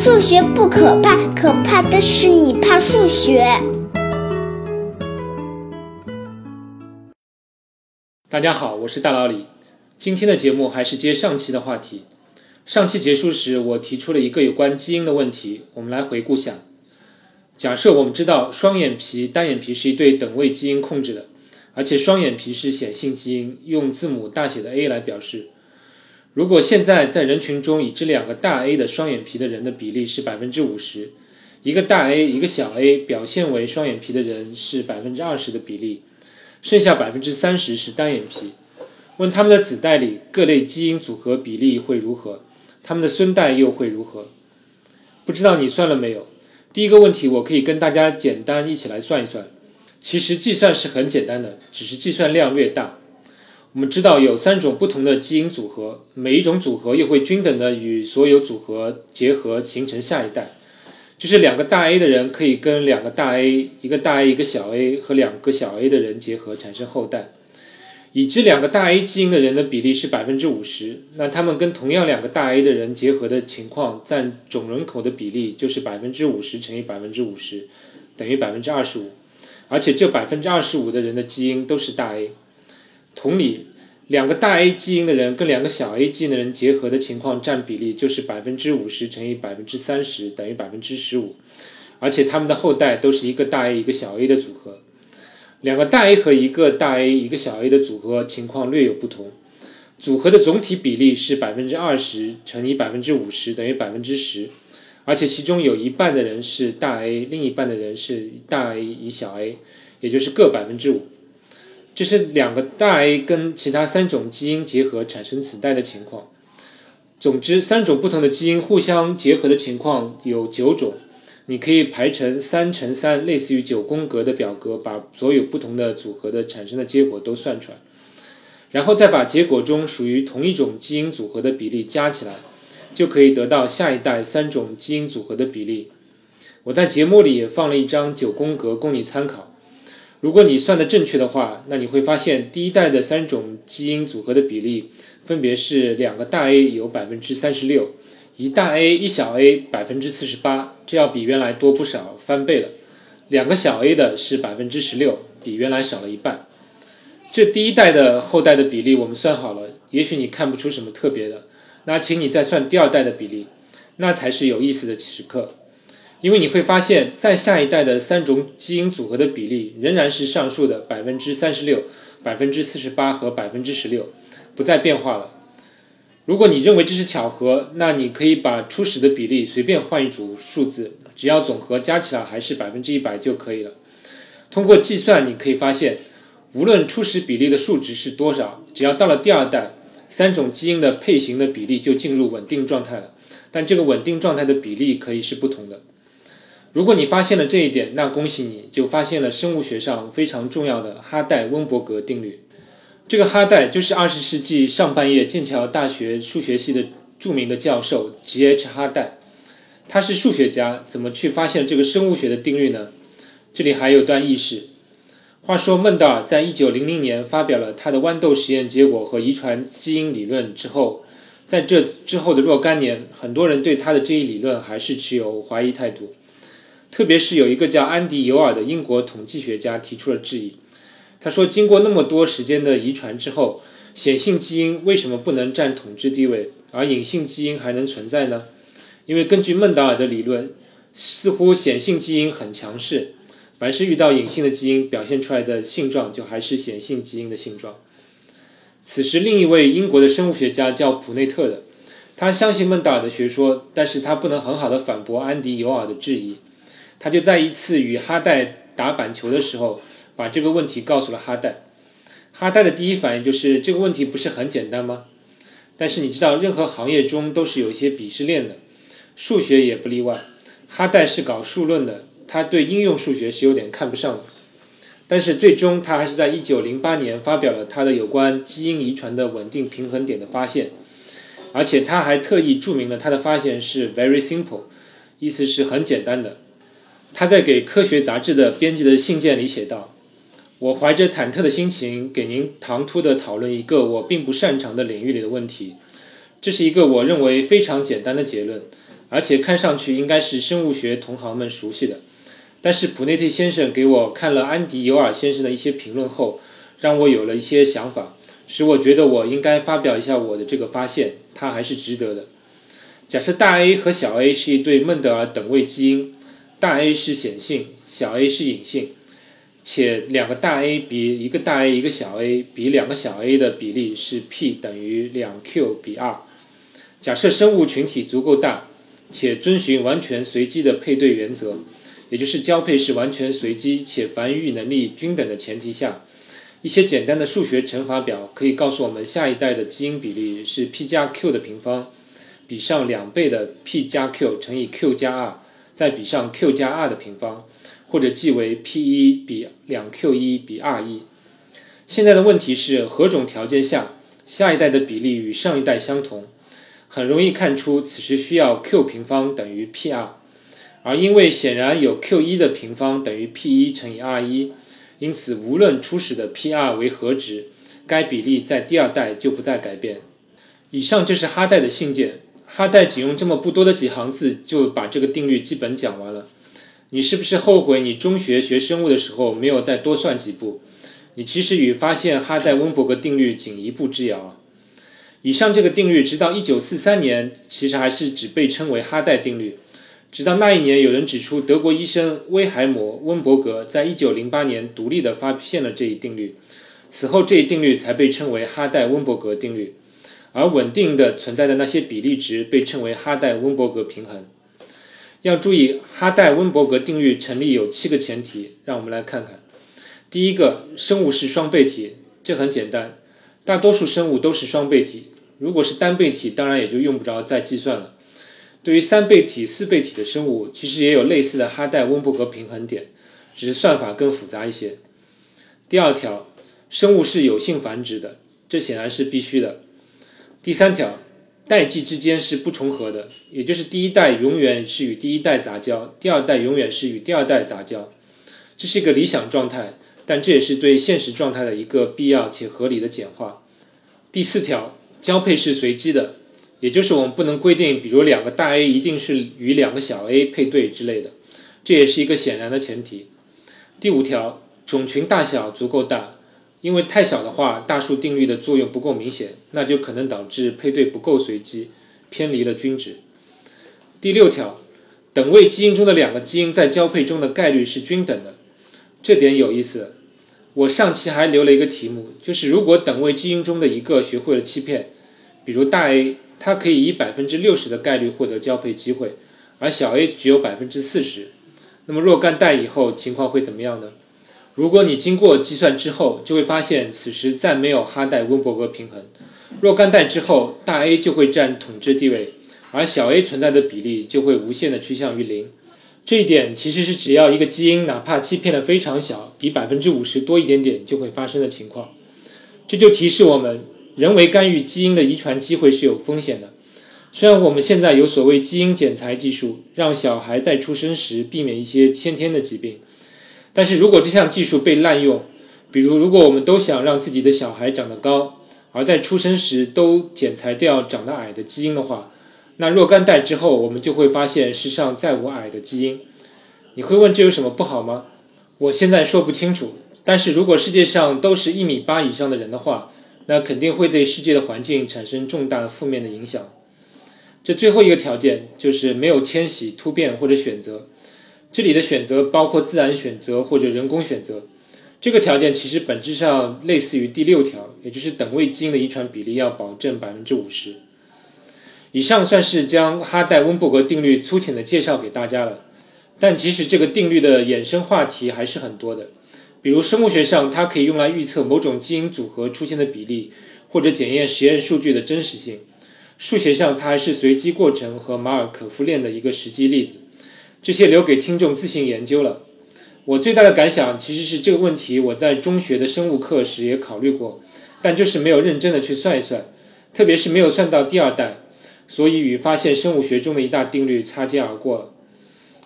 数学不可怕，可怕的是你怕数学。大家好，我是大老李。今天的节目还是接上期的话题。上期结束时，我提出了一个有关基因的问题，我们来回顾下。假设我们知道双眼皮、单眼皮是一对等位基因控制的，而且双眼皮是显性基因，用字母大写的 A 来表示。如果现在在人群中已知两个大 A 的双眼皮的人的比例是百分之五十，一个大 A 一个小 a 表现为双眼皮的人是百分之二十的比例，剩下百分之三十是单眼皮。问他们的子代里各类基因组合比例会如何？他们的孙代又会如何？不知道你算了没有？第一个问题我可以跟大家简单一起来算一算。其实计算是很简单的，只是计算量略大。我们知道有三种不同的基因组合，每一种组合又会均等的与所有组合结合形成下一代，就是两个大 A 的人可以跟两个大 A，一个大 A 一个小 a 和两个小 a 的人结合产生后代。已知两个大 A 基因的人的比例是百分之五十，那他们跟同样两个大 A 的人结合的情况占总人口的比例就是百分之五十乘以百分之五十，等于百分之二十五，而且这百分之二十五的人的基因都是大 A。同理，两个大 A 基因的人跟两个小 a 基因的人结合的情况占比例就是百分之五十乘以百分之三十，等于百分之十五，而且他们的后代都是一个大 A 一个小 a 的组合。两个大 A 和一个大 A 一个小 a 的组合情况略有不同，组合的总体比例是百分之二十乘以百分之五十，等于百分之十，而且其中有一半的人是大 A，另一半的人是大 A 一小 a，也就是各百分之五。这是两个大 A 跟其他三种基因结合产生子代的情况。总之，三种不同的基因互相结合的情况有九种。你可以排成三乘三，类似于九宫格的表格，把所有不同的组合的产生的结果都算出来，然后再把结果中属于同一种基因组合的比例加起来，就可以得到下一代三种基因组合的比例。我在节目里也放了一张九宫格供你参考。如果你算的正确的话，那你会发现第一代的三种基因组合的比例分别是两个大 A 有百分之三十六，一大 A 一小 a 百分之四十八，这要比原来多不少，翻倍了。两个小 a 的是百分之十六，比原来少了一半。这第一代的后代的比例我们算好了，也许你看不出什么特别的，那请你再算第二代的比例，那才是有意思的时刻。因为你会发现，在下一代的三种基因组合的比例仍然是上述的百分之三十六、百分之四十八和百分之十六，不再变化了。如果你认为这是巧合，那你可以把初始的比例随便换一组数字，只要总和加起来还是百分之一百就可以了。通过计算，你可以发现，无论初始比例的数值是多少，只要到了第二代，三种基因的配型的比例就进入稳定状态了。但这个稳定状态的比例可以是不同的。如果你发现了这一点，那恭喜你，就发现了生物学上非常重要的哈代温伯格定律。这个哈代就是二十世纪上半叶剑桥大学数学系的著名的教授 G.H. 哈代。他是数学家，怎么去发现这个生物学的定律呢？这里还有段轶事。话说孟德尔在一九零零年发表了他的豌豆实验结果和遗传基因理论之后，在这之后的若干年，很多人对他的这一理论还是持有怀疑态度。特别是有一个叫安迪尤尔的英国统计学家提出了质疑。他说：“经过那么多时间的遗传之后，显性基因为什么不能占统治地位，而隐性基因还能存在呢？因为根据孟达尔的理论，似乎显性基因很强势，凡是遇到隐性的基因，表现出来的性状就还是显性基因的性状。”此时，另一位英国的生物学家叫普内特的，他相信孟达尔的学说，但是他不能很好的反驳安迪尤尔的质疑。他就在一次与哈代打板球的时候，把这个问题告诉了哈代。哈代的第一反应就是这个问题不是很简单吗？但是你知道，任何行业中都是有一些鄙视链的，数学也不例外。哈代是搞数论的，他对应用数学是有点看不上的。但是最终他还是在一九零八年发表了他的有关基因遗传的稳定平衡点的发现，而且他还特意注明了他的发现是 very simple，意思是很简单的。他在给科学杂志的编辑的信件里写道：“我怀着忐忑的心情给您唐突地讨论一个我并不擅长的领域里的问题。这是一个我认为非常简单的结论，而且看上去应该是生物学同行们熟悉的。但是普内蒂先生给我看了安迪尤尔先生的一些评论后，让我有了一些想法，使我觉得我应该发表一下我的这个发现，它还是值得的。假设大 A 和小 a 是一对孟德尔等位基因，大 A 是显性，小 a 是隐性，且两个大 A 比一个大 A 一个小 a 比两个小 a 的比例是 p 等于两 q 比二。假设生物群体足够大，且遵循完全随机的配对原则。也就是交配是完全随机且繁育能力均等的前提下，一些简单的数学乘法表可以告诉我们下一代的基因比例是 p 加 q 的平方，比上两倍的 p 加 q 乘以 q 加 r，再比上 q 加 r 的平方，或者记为 p 一比两 q 一比 r 一。现在的问题是何种条件下下一代的比例与上一代相同？很容易看出，此时需要 q 平方等于 p r。而因为显然有 q 一的平方等于 p 一乘以 r 一，因此无论初始的 p r 为何值，该比例在第二代就不再改变。以上就是哈代的信件。哈代仅用这么不多的几行字就把这个定律基本讲完了。你是不是后悔你中学学生物的时候没有再多算几步？你其实与发现哈代温伯格定律仅一步之遥。以上这个定律直到1943年，其实还是只被称为哈代定律。直到那一年，有人指出德国医生威海姆温伯格在1908年独立地发现了这一定律，此后这一定律才被称为哈代温伯格定律，而稳定的存在的那些比例值被称为哈代温伯格平衡。要注意，哈代温伯格定律成立有七个前提，让我们来看看。第一个，生物是双倍体，这很简单，大多数生物都是双倍体，如果是单倍体，当然也就用不着再计算了。对于三倍体、四倍体的生物，其实也有类似的哈代温伯格平衡点，只是算法更复杂一些。第二条，生物是有性繁殖的，这显然是必须的。第三条，代际之间是不重合的，也就是第一代永远是与第一代杂交，第二代永远是与第二代杂交，这是一个理想状态，但这也是对现实状态的一个必要且合理的简化。第四条，交配是随机的。也就是我们不能规定，比如两个大 A 一定是与两个小 a 配对之类的，这也是一个显然的前提。第五条，种群大小足够大，因为太小的话，大数定律的作用不够明显，那就可能导致配对不够随机，偏离了均值。第六条，等位基因中的两个基因在交配中的概率是均等的，这点有意思。我上期还留了一个题目，就是如果等位基因中的一个学会了欺骗，比如大 A。它可以以百分之六十的概率获得交配机会，而小 a 只有百分之四十。那么若干代以后情况会怎么样呢？如果你经过计算之后，就会发现此时再没有哈代温伯格平衡。若干代之后，大 A 就会占统治地位，而小 a 存在的比例就会无限的趋向于零。这一点其实是只要一个基因哪怕欺骗的非常小，比百分之五十多一点点就会发生的情况。这就提示我们。人为干预基因的遗传机会是有风险的。虽然我们现在有所谓基因剪裁技术，让小孩在出生时避免一些先天的疾病，但是如果这项技术被滥用，比如如果我们都想让自己的小孩长得高，而在出生时都剪裁掉长得矮的基因的话，那若干代之后，我们就会发现世上再无矮的基因。你会问这有什么不好吗？我现在说不清楚。但是如果世界上都是一米八以上的人的话，那肯定会对世界的环境产生重大的负面的影响。这最后一个条件就是没有迁徙、突变或者选择。这里的选择包括自然选择或者人工选择。这个条件其实本质上类似于第六条，也就是等位基因的遗传比例要保证百分之五十。以上算是将哈代温伯格定律粗浅的介绍给大家了。但其实这个定律的衍生话题还是很多的。比如生物学上，它可以用来预测某种基因组合出现的比例，或者检验实验数据的真实性。数学上，它还是随机过程和马尔可夫链的一个实际例子。这些留给听众自行研究了。我最大的感想其实是这个问题，我在中学的生物课时也考虑过，但就是没有认真的去算一算，特别是没有算到第二代，所以与发现生物学中的一大定律擦肩而过了。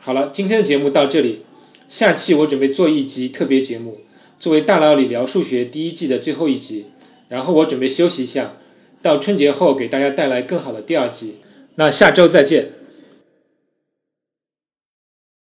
好了，今天的节目到这里。下期我准备做一集特别节目，作为大脑里聊数学第一季的最后一集，然后我准备休息一下，到春节后给大家带来更好的第二季。那下周再见。